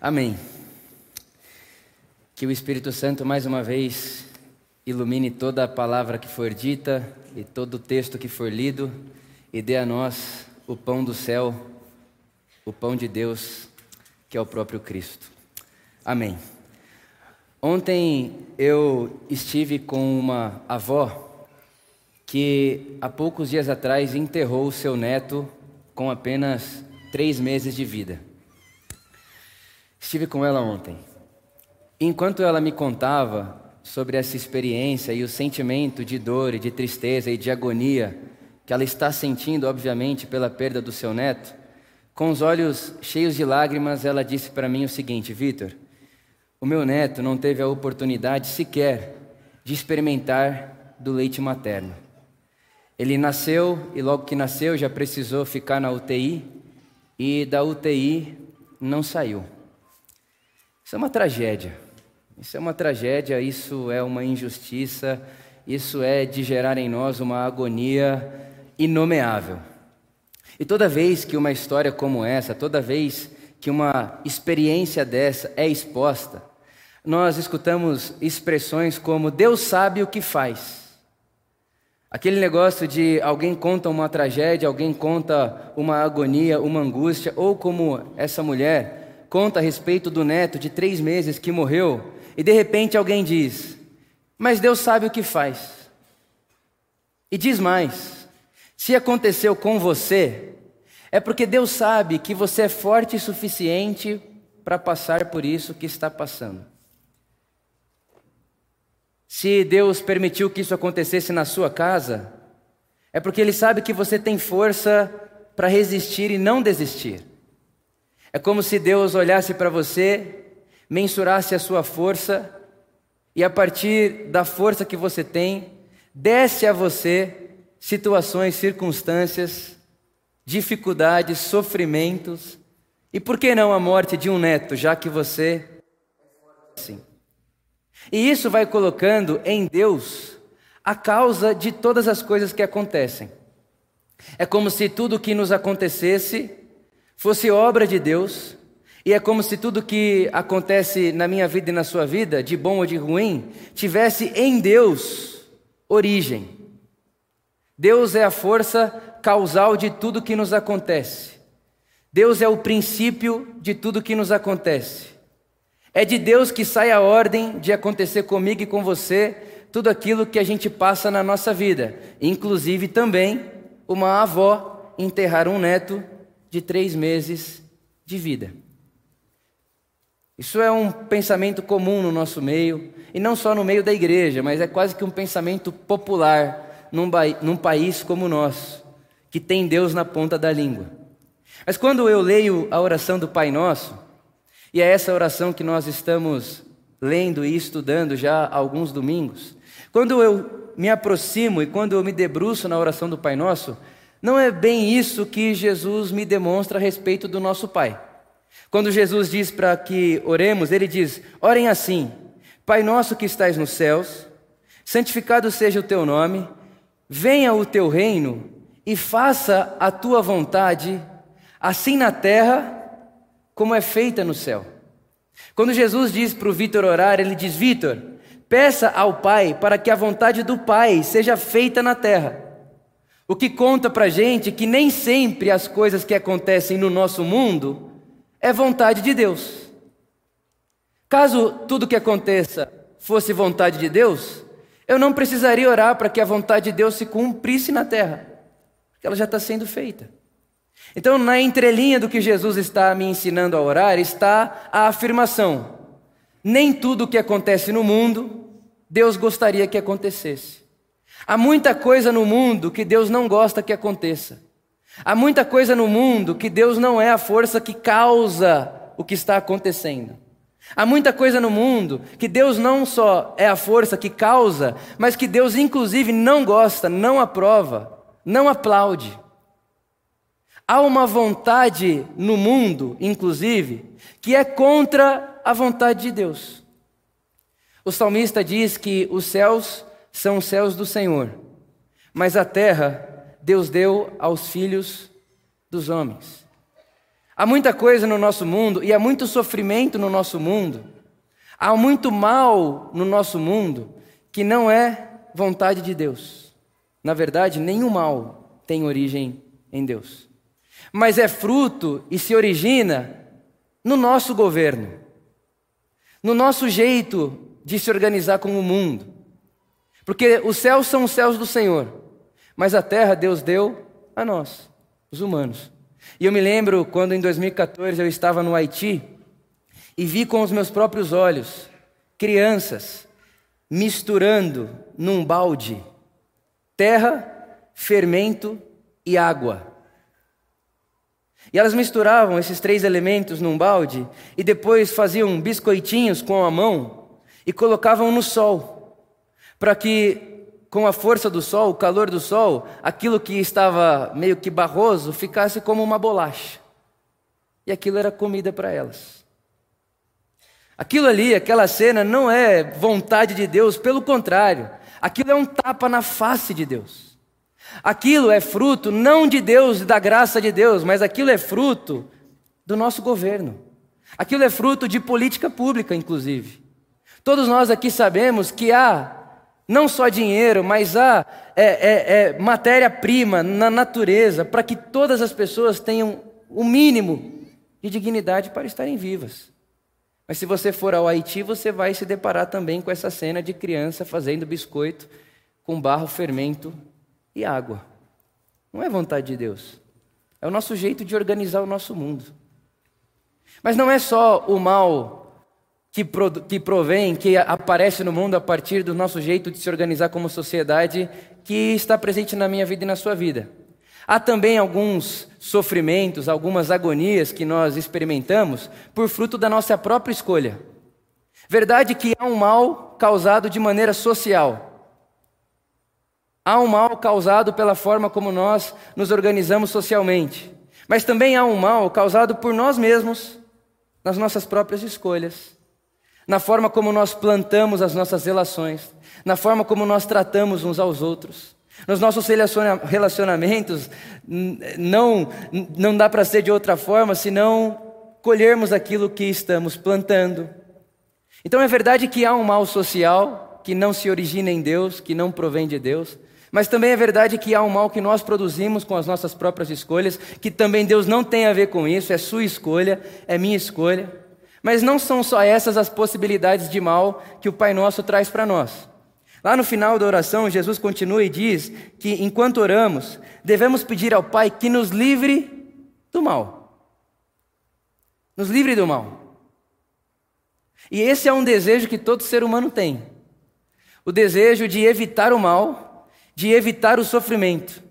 Amém. Que o Espírito Santo mais uma vez ilumine toda a palavra que for dita e todo o texto que for lido e dê a nós o pão do céu, o pão de Deus, que é o próprio Cristo. Amém. Ontem eu estive com uma avó que há poucos dias atrás enterrou o seu neto com apenas três meses de vida. Estive com ela ontem. Enquanto ela me contava sobre essa experiência e o sentimento de dor e de tristeza e de agonia que ela está sentindo, obviamente, pela perda do seu neto, com os olhos cheios de lágrimas, ela disse para mim o seguinte: Vitor, o meu neto não teve a oportunidade sequer de experimentar do leite materno. Ele nasceu e logo que nasceu já precisou ficar na UTI e da UTI não saiu. Isso é uma tragédia. Isso é uma tragédia, isso é uma injustiça, isso é de gerar em nós uma agonia inomeável. E toda vez que uma história como essa, toda vez que uma experiência dessa é exposta, nós escutamos expressões como Deus sabe o que faz. Aquele negócio de alguém conta uma tragédia, alguém conta uma agonia, uma angústia, ou como essa mulher conta a respeito do neto de três meses que morreu, e de repente alguém diz: Mas Deus sabe o que faz. E diz mais: se aconteceu com você, é porque Deus sabe que você é forte o suficiente para passar por isso que está passando. Se Deus permitiu que isso acontecesse na sua casa, é porque Ele sabe que você tem força para resistir e não desistir. É como se Deus olhasse para você, mensurasse a sua força e a partir da força que você tem, desse a você situações, circunstâncias, dificuldades, sofrimentos e por que não a morte de um neto, já que você sim. E isso vai colocando em Deus a causa de todas as coisas que acontecem. É como se tudo o que nos acontecesse fosse obra de Deus, e é como se tudo que acontece na minha vida e na sua vida, de bom ou de ruim, tivesse em Deus origem. Deus é a força causal de tudo que nos acontece. Deus é o princípio de tudo que nos acontece. É de Deus que sai a ordem de acontecer comigo e com você tudo aquilo que a gente passa na nossa vida, inclusive também uma avó enterrar um neto de três meses de vida. Isso é um pensamento comum no nosso meio, e não só no meio da igreja, mas é quase que um pensamento popular num, num país como o nosso, que tem Deus na ponta da língua. Mas quando eu leio a oração do Pai Nosso, e é essa oração que nós estamos lendo e estudando já há alguns domingos, quando eu me aproximo e quando eu me debruço na oração do Pai Nosso, não é bem isso que Jesus me demonstra a respeito do nosso Pai. Quando Jesus diz para que oremos, ele diz: Orem assim: Pai nosso que estais nos céus, santificado seja o teu nome, venha o teu reino e faça a tua vontade, assim na terra como é feita no céu. Quando Jesus diz para o Vitor orar, ele diz: Vitor, peça ao Pai para que a vontade do Pai seja feita na terra. O que conta para gente que nem sempre as coisas que acontecem no nosso mundo é vontade de Deus. Caso tudo que aconteça fosse vontade de Deus, eu não precisaria orar para que a vontade de Deus se cumprisse na terra, porque ela já está sendo feita. Então, na entrelinha do que Jesus está me ensinando a orar, está a afirmação: nem tudo o que acontece no mundo, Deus gostaria que acontecesse. Há muita coisa no mundo que Deus não gosta que aconteça. Há muita coisa no mundo que Deus não é a força que causa o que está acontecendo. Há muita coisa no mundo que Deus não só é a força que causa, mas que Deus, inclusive, não gosta, não aprova, não aplaude. Há uma vontade no mundo, inclusive, que é contra a vontade de Deus. O salmista diz que os céus são os céus do Senhor, mas a terra Deus deu aos filhos dos homens. Há muita coisa no nosso mundo e há muito sofrimento no nosso mundo. Há muito mal no nosso mundo que não é vontade de Deus. Na verdade, nenhum mal tem origem em Deus. Mas é fruto e se origina no nosso governo, no nosso jeito de se organizar com o mundo. Porque os céus são os céus do Senhor, mas a terra Deus deu a nós, os humanos. E eu me lembro quando em 2014 eu estava no Haiti e vi com os meus próprios olhos crianças misturando num balde terra, fermento e água. E elas misturavam esses três elementos num balde e depois faziam biscoitinhos com a mão e colocavam no sol, para que com a força do sol, o calor do sol, aquilo que estava meio que barroso ficasse como uma bolacha. E aquilo era comida para elas. Aquilo ali, aquela cena, não é vontade de Deus, pelo contrário, aquilo é um tapa na face de Deus. Aquilo é fruto não de Deus e da graça de Deus, mas aquilo é fruto do nosso governo. Aquilo é fruto de política pública, inclusive. Todos nós aqui sabemos que há não só dinheiro, mas há é, é, é, matéria-prima na natureza para que todas as pessoas tenham o mínimo de dignidade para estarem vivas. Mas se você for ao Haiti, você vai se deparar também com essa cena de criança fazendo biscoito com barro, fermento e água. Não é vontade de Deus. É o nosso jeito de organizar o nosso mundo. Mas não é só o mal que, pro, que provém, que aparece no mundo a partir do nosso jeito de se organizar como sociedade, que está presente na minha vida e na sua vida. Há também alguns sofrimentos, algumas agonias que nós experimentamos por fruto da nossa própria escolha. Verdade que há um mal causado de maneira social. Há um mal causado pela forma como nós nos organizamos socialmente. Mas também há um mal causado por nós mesmos, nas nossas próprias escolhas na forma como nós plantamos as nossas relações, na forma como nós tratamos uns aos outros. Nos nossos relacionamentos, não, não dá para ser de outra forma senão colhermos aquilo que estamos plantando. Então é verdade que há um mal social que não se origina em Deus, que não provém de Deus, mas também é verdade que há um mal que nós produzimos com as nossas próprias escolhas, que também Deus não tem a ver com isso, é sua escolha, é minha escolha. Mas não são só essas as possibilidades de mal que o Pai Nosso traz para nós. Lá no final da oração, Jesus continua e diz que enquanto oramos, devemos pedir ao Pai que nos livre do mal. Nos livre do mal. E esse é um desejo que todo ser humano tem: o desejo de evitar o mal, de evitar o sofrimento.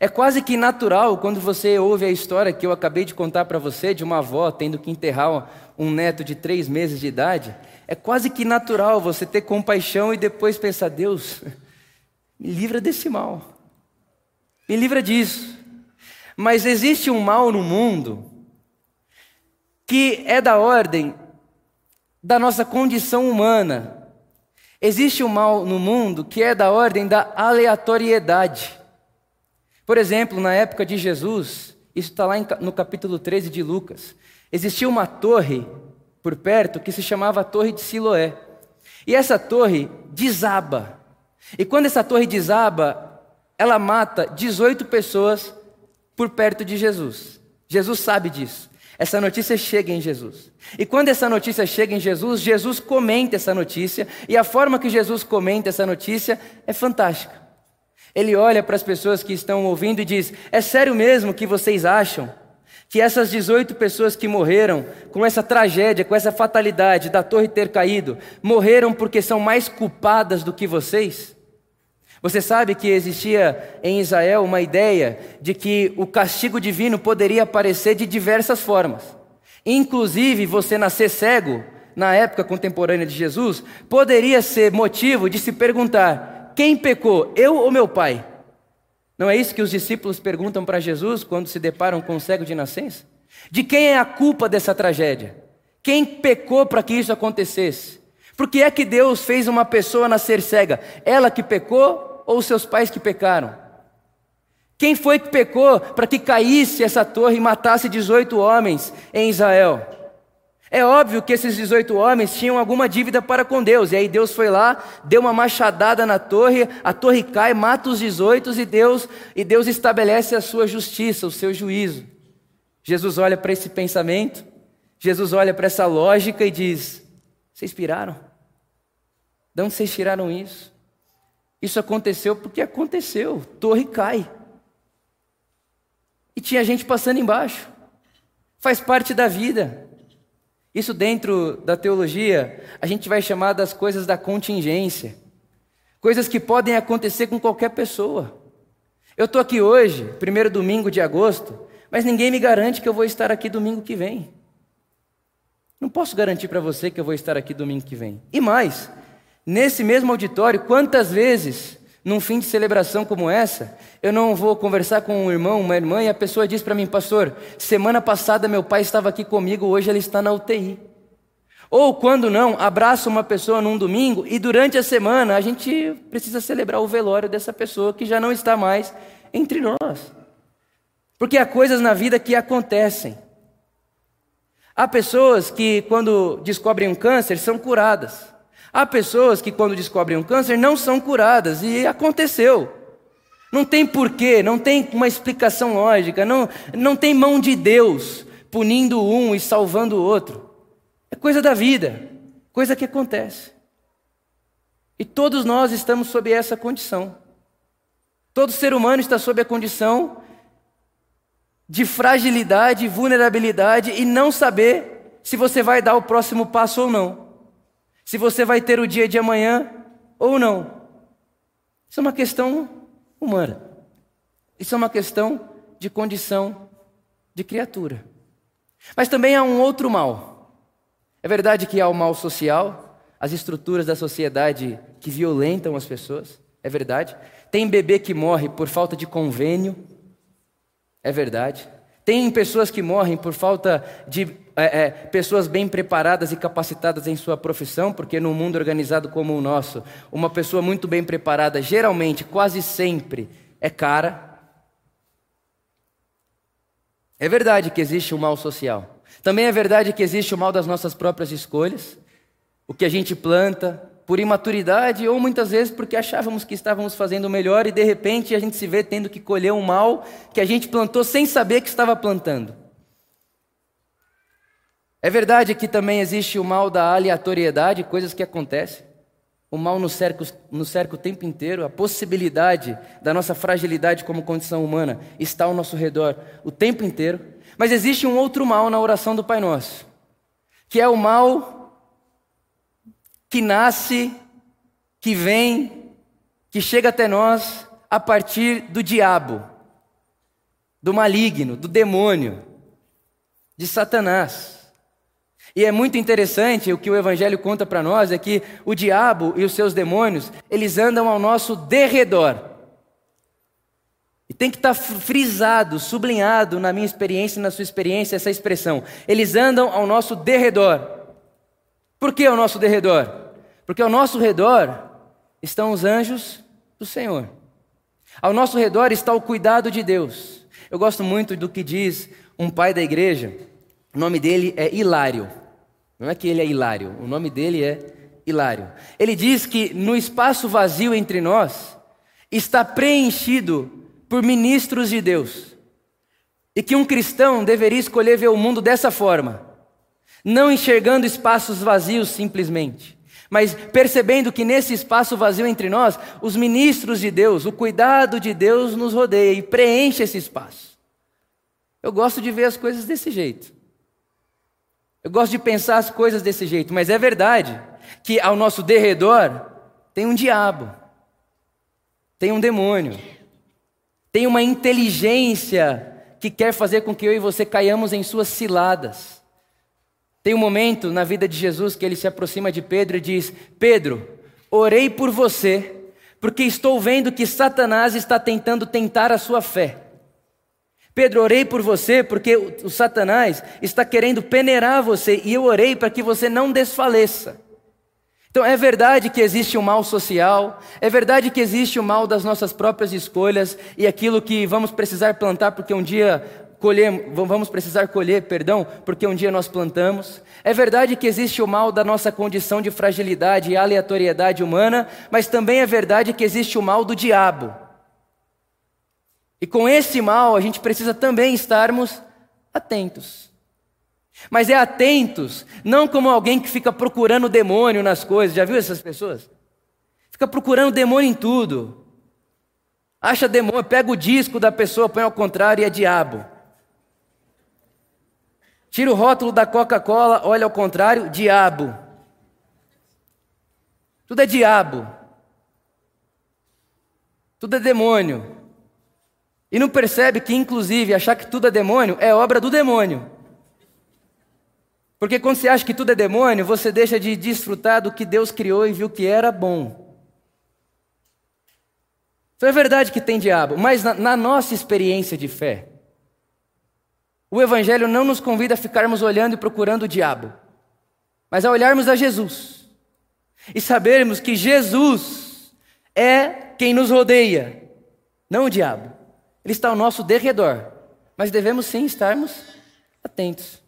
É quase que natural quando você ouve a história que eu acabei de contar para você de uma avó tendo que enterrar um neto de três meses de idade. É quase que natural você ter compaixão e depois pensar: Deus, me livra desse mal, me livra disso. Mas existe um mal no mundo que é da ordem da nossa condição humana. Existe um mal no mundo que é da ordem da aleatoriedade. Por exemplo, na época de Jesus, isso está lá no capítulo 13 de Lucas, existia uma torre por perto que se chamava Torre de Siloé. E essa torre desaba. E quando essa torre desaba, ela mata 18 pessoas por perto de Jesus. Jesus sabe disso. Essa notícia chega em Jesus. E quando essa notícia chega em Jesus, Jesus comenta essa notícia, e a forma que Jesus comenta essa notícia é fantástica. Ele olha para as pessoas que estão ouvindo e diz: É sério mesmo que vocês acham que essas 18 pessoas que morreram com essa tragédia, com essa fatalidade da torre ter caído, morreram porque são mais culpadas do que vocês? Você sabe que existia em Israel uma ideia de que o castigo divino poderia aparecer de diversas formas. Inclusive, você nascer cego, na época contemporânea de Jesus, poderia ser motivo de se perguntar: quem pecou, eu ou meu pai? Não é isso que os discípulos perguntam para Jesus quando se deparam com o cego de nascença? De quem é a culpa dessa tragédia? Quem pecou para que isso acontecesse? Por que é que Deus fez uma pessoa nascer cega? Ela que pecou ou seus pais que pecaram? Quem foi que pecou para que caísse essa torre e matasse 18 homens em Israel? É óbvio que esses 18 homens tinham alguma dívida para com Deus, e aí Deus foi lá, deu uma machadada na torre, a torre cai, mata os 18 e Deus, e Deus estabelece a sua justiça, o seu juízo. Jesus olha para esse pensamento, Jesus olha para essa lógica e diz: Vocês piraram? De onde vocês tiraram isso? Isso aconteceu porque aconteceu, torre cai. E tinha gente passando embaixo. Faz parte da vida. Isso dentro da teologia, a gente vai chamar das coisas da contingência. Coisas que podem acontecer com qualquer pessoa. Eu estou aqui hoje, primeiro domingo de agosto, mas ninguém me garante que eu vou estar aqui domingo que vem. Não posso garantir para você que eu vou estar aqui domingo que vem. E mais, nesse mesmo auditório, quantas vezes num fim de celebração como essa, eu não vou conversar com um irmão, uma irmã, e a pessoa diz para mim, pastor, semana passada meu pai estava aqui comigo, hoje ele está na UTI. Ou quando não, abraça uma pessoa num domingo e durante a semana a gente precisa celebrar o velório dessa pessoa que já não está mais entre nós. Porque há coisas na vida que acontecem. Há pessoas que, quando descobrem um câncer, são curadas. Há pessoas que, quando descobrem um câncer, não são curadas, e aconteceu. Não tem porquê, não tem uma explicação lógica, não, não tem mão de Deus punindo um e salvando o outro. É coisa da vida, coisa que acontece. E todos nós estamos sob essa condição. Todo ser humano está sob a condição de fragilidade, vulnerabilidade e não saber se você vai dar o próximo passo ou não se você vai ter o dia de amanhã ou não. Isso é uma questão humana. Isso é uma questão de condição de criatura. Mas também há um outro mal. É verdade que há o mal social, as estruturas da sociedade que violentam as pessoas. É verdade. Tem bebê que morre por falta de convênio. É verdade. Tem pessoas que morrem por falta de é, é, pessoas bem preparadas e capacitadas em sua profissão, porque num mundo organizado como o nosso, uma pessoa muito bem preparada, geralmente, quase sempre, é cara. É verdade que existe o mal social. Também é verdade que existe o mal das nossas próprias escolhas, o que a gente planta, por imaturidade ou muitas vezes porque achávamos que estávamos fazendo melhor e de repente a gente se vê tendo que colher um mal que a gente plantou sem saber que estava plantando. É verdade que também existe o mal da aleatoriedade, coisas que acontecem. O mal nos cerca, nos cerca o tempo inteiro, a possibilidade da nossa fragilidade como condição humana está ao nosso redor o tempo inteiro. Mas existe um outro mal na oração do Pai Nosso, que é o mal que nasce, que vem, que chega até nós a partir do diabo, do maligno, do demônio, de Satanás. E é muito interessante o que o Evangelho conta para nós: é que o diabo e os seus demônios, eles andam ao nosso derredor. E tem que estar tá frisado, sublinhado na minha experiência e na sua experiência essa expressão. Eles andam ao nosso derredor. Por que ao nosso derredor? Porque ao nosso redor estão os anjos do Senhor. Ao nosso redor está o cuidado de Deus. Eu gosto muito do que diz um pai da igreja. O nome dele é Hilário. Não é que ele é hilário, o nome dele é Hilário. Ele diz que no espaço vazio entre nós está preenchido por ministros de Deus. E que um cristão deveria escolher ver o mundo dessa forma, não enxergando espaços vazios simplesmente, mas percebendo que nesse espaço vazio entre nós, os ministros de Deus, o cuidado de Deus nos rodeia e preenche esse espaço. Eu gosto de ver as coisas desse jeito. Eu gosto de pensar as coisas desse jeito, mas é verdade que ao nosso derredor tem um diabo, tem um demônio, tem uma inteligência que quer fazer com que eu e você caiamos em suas ciladas. Tem um momento na vida de Jesus que ele se aproxima de Pedro e diz: Pedro, orei por você, porque estou vendo que Satanás está tentando tentar a sua fé. Pedro, orei por você porque o, Satanás está querendo peneirar você e eu orei para que você não desfaleça. Então é verdade que existe o um mal social, é verdade que existe o um mal das nossas próprias escolhas e aquilo que vamos precisar plantar porque um dia colher, vamos precisar colher, perdão, porque um dia nós plantamos. É verdade que existe o mal da nossa condição de fragilidade e aleatoriedade humana, mas também é verdade que existe o mal do diabo. E com esse mal a gente precisa também estarmos atentos. Mas é atentos, não como alguém que fica procurando demônio nas coisas. Já viu essas pessoas? Fica procurando demônio em tudo. Acha demônio, pega o disco da pessoa, põe ao contrário e é diabo. Tira o rótulo da Coca-Cola, olha ao contrário, diabo. Tudo é diabo. Tudo é demônio. E não percebe que, inclusive, achar que tudo é demônio é obra do demônio. Porque quando você acha que tudo é demônio, você deixa de desfrutar do que Deus criou e viu que era bom. Então é verdade que tem diabo, mas na, na nossa experiência de fé, o Evangelho não nos convida a ficarmos olhando e procurando o diabo, mas a olharmos a Jesus e sabermos que Jesus é quem nos rodeia, não o diabo. Ele está ao nosso derredor, mas devemos sim estarmos atentos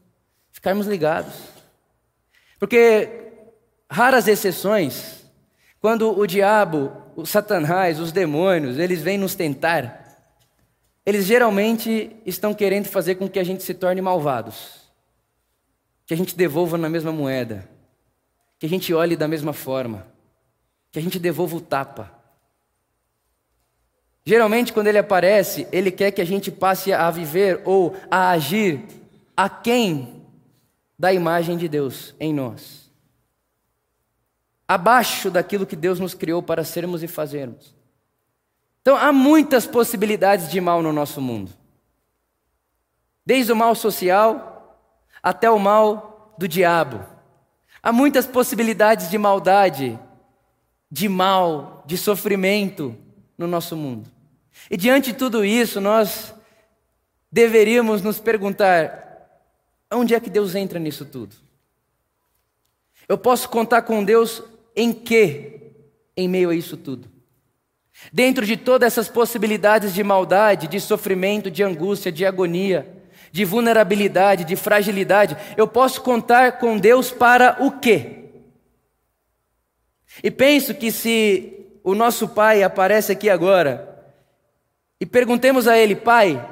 ficarmos ligados. Porque raras exceções, quando o diabo, o satanás, os demônios, eles vêm nos tentar, eles geralmente estão querendo fazer com que a gente se torne malvados. Que a gente devolva na mesma moeda. Que a gente olhe da mesma forma. Que a gente devolva o tapa. Geralmente, quando ele aparece, ele quer que a gente passe a viver ou a agir a quem da imagem de Deus em nós. Abaixo daquilo que Deus nos criou para sermos e fazermos. Então, há muitas possibilidades de mal no nosso mundo. Desde o mal social até o mal do diabo. Há muitas possibilidades de maldade, de mal, de sofrimento no nosso mundo. E diante de tudo isso, nós deveríamos nos perguntar: Onde é que Deus entra nisso tudo? Eu posso contar com Deus em quê? Em meio a isso tudo. Dentro de todas essas possibilidades de maldade, de sofrimento, de angústia, de agonia, de vulnerabilidade, de fragilidade, eu posso contar com Deus para o quê? E penso que se o nosso pai aparece aqui agora e perguntemos a ele, pai,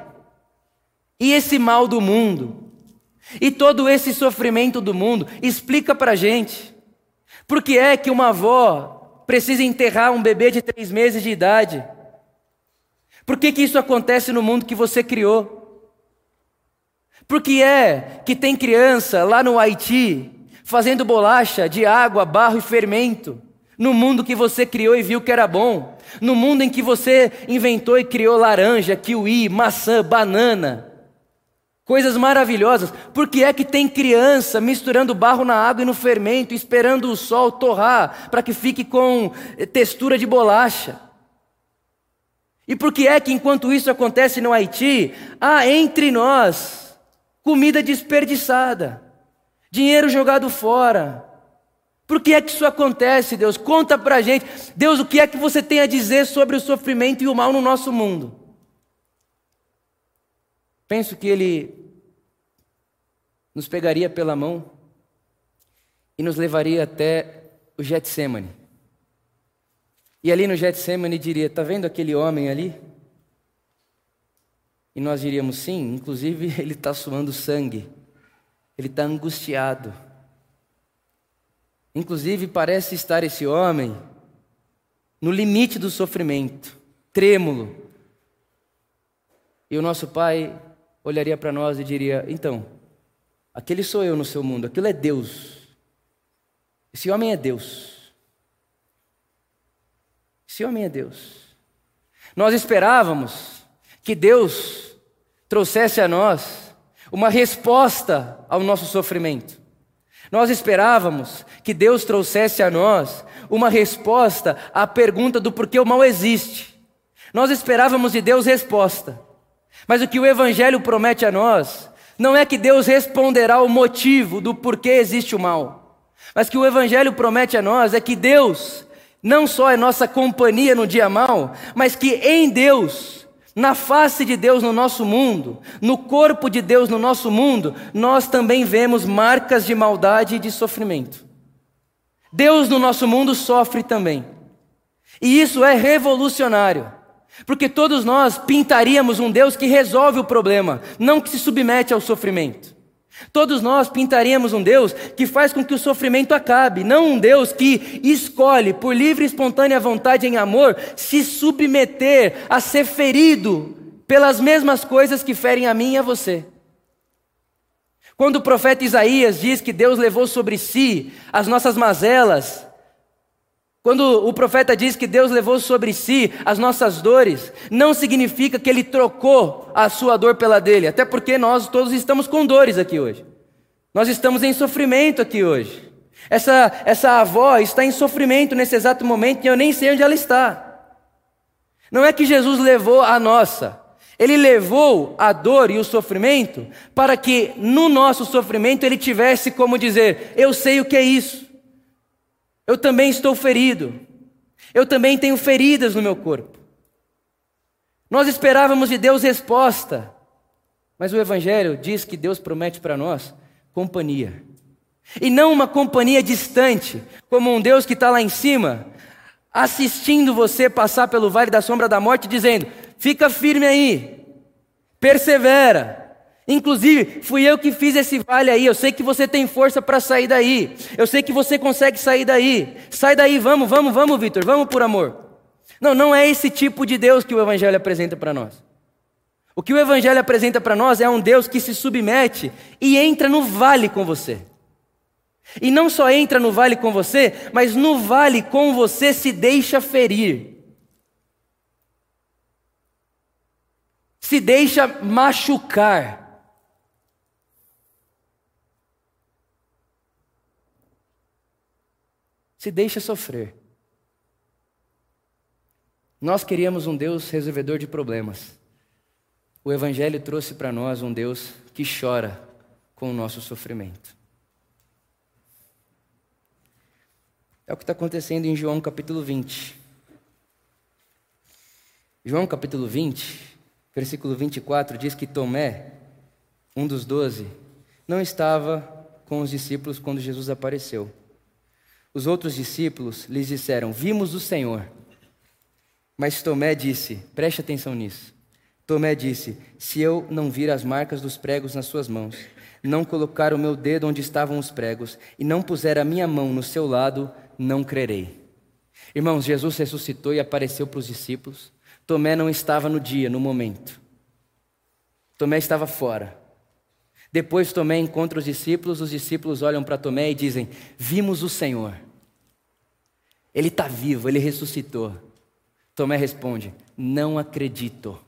e esse mal do mundo? E todo esse sofrimento do mundo explica para gente por que é que uma avó precisa enterrar um bebê de três meses de idade. Por que, que isso acontece no mundo que você criou? Por que é que tem criança lá no Haiti fazendo bolacha de água, barro e fermento? No mundo que você criou e viu que era bom. No mundo em que você inventou e criou laranja, kiwi, maçã, banana. Coisas maravilhosas. Por que é que tem criança misturando barro na água e no fermento, esperando o sol torrar para que fique com eh, textura de bolacha? E por que é que enquanto isso acontece no Haiti, há entre nós comida desperdiçada, dinheiro jogado fora? Por que é que isso acontece, Deus? Conta pra gente. Deus, o que é que você tem a dizer sobre o sofrimento e o mal no nosso mundo? Penso que ele nos pegaria pela mão e nos levaria até o Getsemane. E ali no Getsemane diria: Está vendo aquele homem ali? E nós diríamos: Sim, inclusive ele está suando sangue, ele está angustiado. Inclusive parece estar esse homem no limite do sofrimento, trêmulo. E o nosso pai olharia para nós e diria: Então, aquele sou eu no seu mundo, aquilo é Deus. Esse homem é Deus. Esse homem é Deus. Nós esperávamos que Deus trouxesse a nós uma resposta ao nosso sofrimento. Nós esperávamos que Deus trouxesse a nós uma resposta à pergunta do porquê o mal existe. Nós esperávamos de Deus resposta. Mas o que o Evangelho promete a nós não é que Deus responderá o motivo do porquê existe o mal. Mas que o Evangelho promete a nós é que Deus não só é nossa companhia no dia mal, mas que em Deus, na face de Deus no nosso mundo, no corpo de Deus no nosso mundo, nós também vemos marcas de maldade e de sofrimento. Deus no nosso mundo sofre também. E isso é revolucionário. Porque todos nós pintaríamos um Deus que resolve o problema, não que se submete ao sofrimento. Todos nós pintaríamos um Deus que faz com que o sofrimento acabe, não um Deus que escolhe, por livre e espontânea vontade em amor, se submeter a ser ferido pelas mesmas coisas que ferem a mim e a você. Quando o profeta Isaías diz que Deus levou sobre si as nossas mazelas, quando o profeta diz que Deus levou sobre si as nossas dores, não significa que ele trocou a sua dor pela dele, até porque nós todos estamos com dores aqui hoje. Nós estamos em sofrimento aqui hoje. Essa, essa avó está em sofrimento nesse exato momento e eu nem sei onde ela está. Não é que Jesus levou a nossa, ele levou a dor e o sofrimento para que no nosso sofrimento ele tivesse como dizer: Eu sei o que é isso. Eu também estou ferido. Eu também tenho feridas no meu corpo. Nós esperávamos de Deus resposta, mas o Evangelho diz que Deus promete para nós companhia. E não uma companhia distante, como um Deus que está lá em cima, assistindo você passar pelo vale da sombra da morte, dizendo: fica firme aí, persevera, Inclusive, fui eu que fiz esse vale aí. Eu sei que você tem força para sair daí. Eu sei que você consegue sair daí. Sai daí, vamos, vamos, vamos, Vitor, vamos por amor. Não, não é esse tipo de Deus que o Evangelho apresenta para nós. O que o Evangelho apresenta para nós é um Deus que se submete e entra no vale com você. E não só entra no vale com você, mas no vale com você se deixa ferir. Se deixa machucar. Se deixa sofrer. Nós queríamos um Deus resolvedor de problemas. O Evangelho trouxe para nós um Deus que chora com o nosso sofrimento. É o que está acontecendo em João capítulo 20. João capítulo 20, versículo 24, diz que Tomé, um dos doze, não estava com os discípulos quando Jesus apareceu. Os outros discípulos lhes disseram: Vimos o Senhor. Mas Tomé disse: Preste atenção nisso. Tomé disse: Se eu não vir as marcas dos pregos nas suas mãos, não colocar o meu dedo onde estavam os pregos e não puser a minha mão no seu lado, não crerei. Irmãos, Jesus ressuscitou e apareceu para os discípulos. Tomé não estava no dia, no momento. Tomé estava fora. Depois Tomé encontra os discípulos, os discípulos olham para Tomé e dizem: Vimos o Senhor. Ele está vivo, ele ressuscitou. Tomé responde: Não acredito.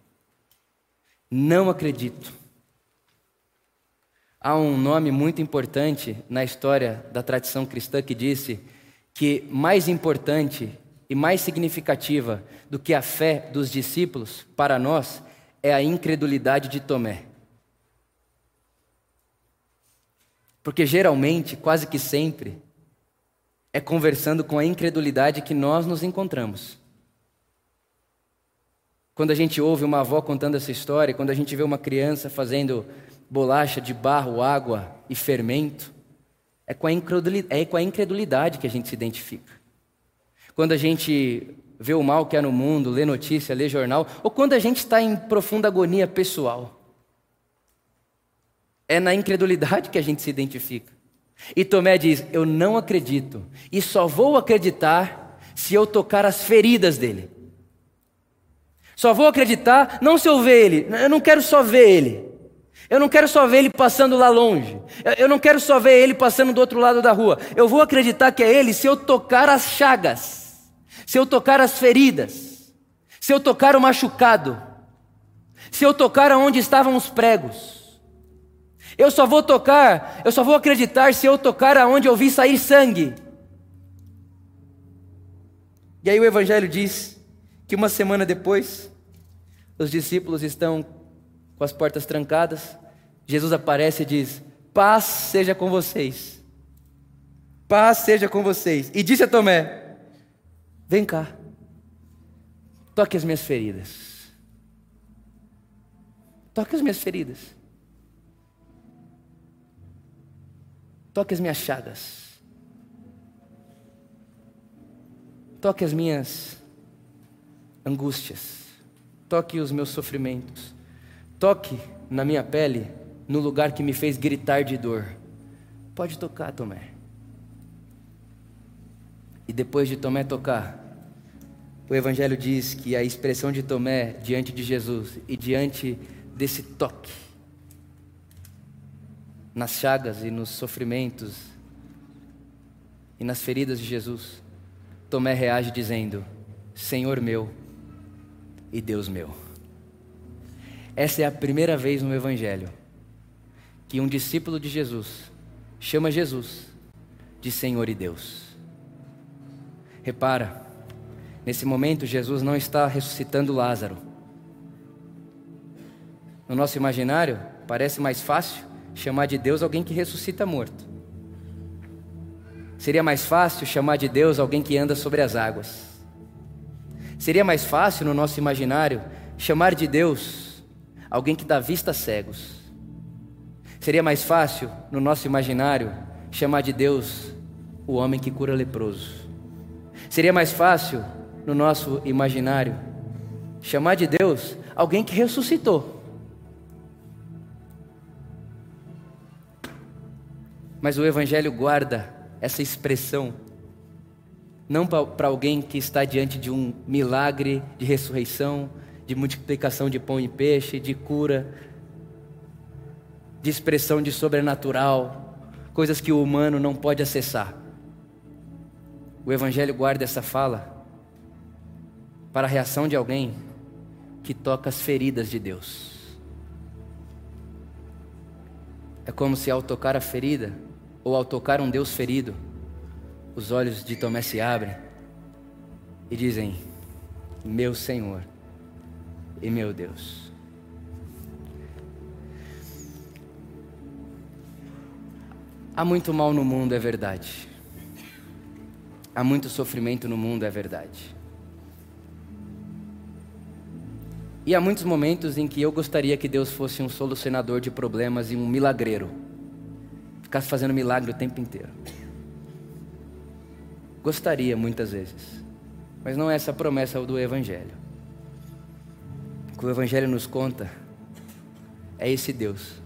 Não acredito. Há um nome muito importante na história da tradição cristã que disse que mais importante e mais significativa do que a fé dos discípulos para nós é a incredulidade de Tomé. Porque geralmente, quase que sempre, é conversando com a incredulidade que nós nos encontramos. Quando a gente ouve uma avó contando essa história, quando a gente vê uma criança fazendo bolacha de barro, água e fermento, é com a incredulidade, é com a incredulidade que a gente se identifica. Quando a gente vê o mal que há no mundo, lê notícia, lê jornal, ou quando a gente está em profunda agonia pessoal, é na incredulidade que a gente se identifica. E Tomé diz: Eu não acredito, e só vou acreditar se eu tocar as feridas dele. Só vou acreditar, não se eu ver ele, eu não quero só ver ele. Eu não quero só ver ele passando lá longe. Eu não quero só ver ele passando do outro lado da rua. Eu vou acreditar que é ele se eu tocar as chagas, se eu tocar as feridas, se eu tocar o machucado, se eu tocar aonde estavam os pregos. Eu só vou tocar, eu só vou acreditar se eu tocar aonde eu vi sair sangue. E aí o Evangelho diz que uma semana depois, os discípulos estão com as portas trancadas, Jesus aparece e diz: Paz seja com vocês. Paz seja com vocês. E disse a Tomé: Vem cá, toque as minhas feridas. Toque as minhas feridas. Toque as minhas chagas. Toque as minhas angústias. Toque os meus sofrimentos. Toque na minha pele, no lugar que me fez gritar de dor. Pode tocar, Tomé. E depois de Tomé tocar, o Evangelho diz que a expressão de Tomé diante de Jesus e diante desse toque, nas chagas e nos sofrimentos e nas feridas de Jesus, Tomé reage dizendo: Senhor meu e Deus meu. Essa é a primeira vez no Evangelho que um discípulo de Jesus chama Jesus de Senhor e Deus. Repara, nesse momento Jesus não está ressuscitando Lázaro. No nosso imaginário, parece mais fácil chamar de Deus alguém que ressuscita morto. Seria mais fácil chamar de Deus alguém que anda sobre as águas. Seria mais fácil no nosso imaginário chamar de Deus alguém que dá vista a cegos. Seria mais fácil no nosso imaginário chamar de Deus o homem que cura leproso. Seria mais fácil, no nosso imaginário, chamar de Deus alguém que ressuscitou. Mas o Evangelho guarda essa expressão, não para alguém que está diante de um milagre de ressurreição, de multiplicação de pão e peixe, de cura, de expressão de sobrenatural, coisas que o humano não pode acessar. O Evangelho guarda essa fala para a reação de alguém que toca as feridas de Deus. É como se ao tocar a ferida, ou ao tocar um Deus ferido, os olhos de Tomé se abrem e dizem: Meu Senhor e meu Deus. Há muito mal no mundo, é verdade. Há muito sofrimento no mundo, é verdade. E há muitos momentos em que eu gostaria que Deus fosse um solucionador de problemas e um milagreiro. Ficasse fazendo milagre o tempo inteiro. Gostaria muitas vezes. Mas não é essa a promessa do Evangelho. O que o Evangelho nos conta é esse Deus.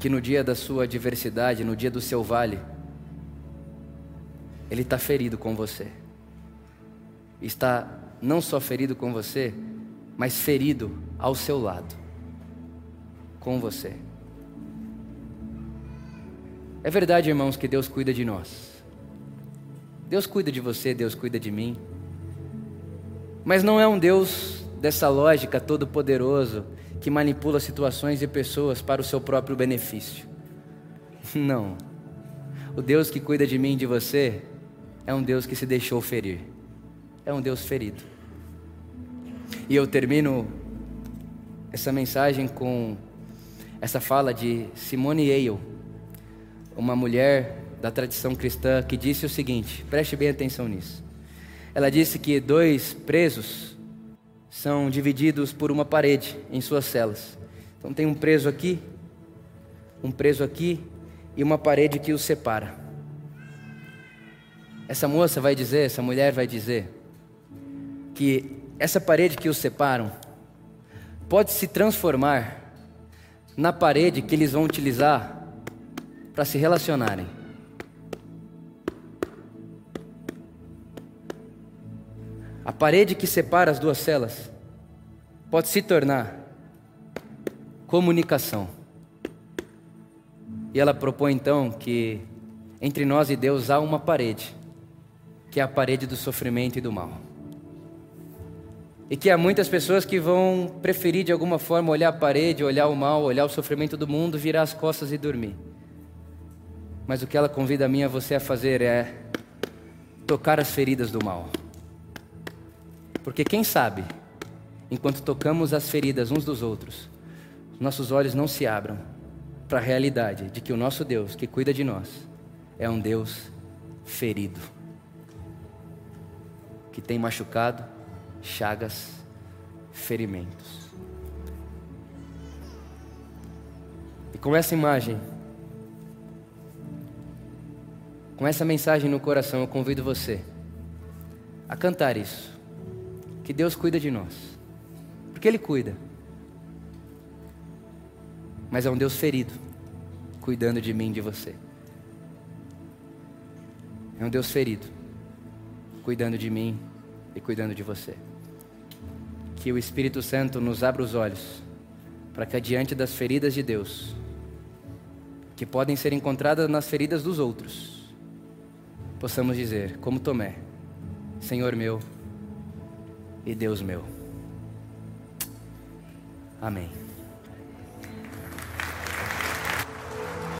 Que no dia da sua adversidade, no dia do seu vale, ele está ferido com você. Está não só ferido com você, mas ferido ao seu lado, com você. É verdade, irmãos, que Deus cuida de nós. Deus cuida de você, Deus cuida de mim. Mas não é um Deus dessa lógica todo-poderoso que manipula situações e pessoas para o seu próprio benefício. Não. O Deus que cuida de mim e de você é um Deus que se deixou ferir. É um Deus ferido. E eu termino essa mensagem com essa fala de Simone Weil, uma mulher da tradição cristã que disse o seguinte: preste bem atenção nisso. Ela disse que dois presos são divididos por uma parede em suas celas. Então tem um preso aqui, um preso aqui e uma parede que os separa. Essa moça vai dizer, essa mulher vai dizer, que essa parede que os separam pode se transformar na parede que eles vão utilizar para se relacionarem. A parede que separa as duas celas pode se tornar comunicação. E ela propõe então que entre nós e Deus há uma parede que é a parede do sofrimento e do mal. E que há muitas pessoas que vão preferir de alguma forma olhar a parede, olhar o mal, olhar o sofrimento do mundo, virar as costas e dormir. Mas o que ela convida a mim a você a fazer é tocar as feridas do mal. Porque quem sabe, enquanto tocamos as feridas uns dos outros, nossos olhos não se abram para a realidade de que o nosso Deus, que cuida de nós, é um Deus ferido, que tem machucado, chagas, ferimentos. E com essa imagem, com essa mensagem no coração, eu convido você a cantar isso. Que Deus cuida de nós. Porque Ele cuida. Mas é um Deus ferido, cuidando de mim e de você. É um Deus ferido, cuidando de mim e cuidando de você. Que o Espírito Santo nos abra os olhos, para que diante das feridas de Deus, que podem ser encontradas nas feridas dos outros, possamos dizer, como Tomé: Senhor meu e Deus meu. Amém.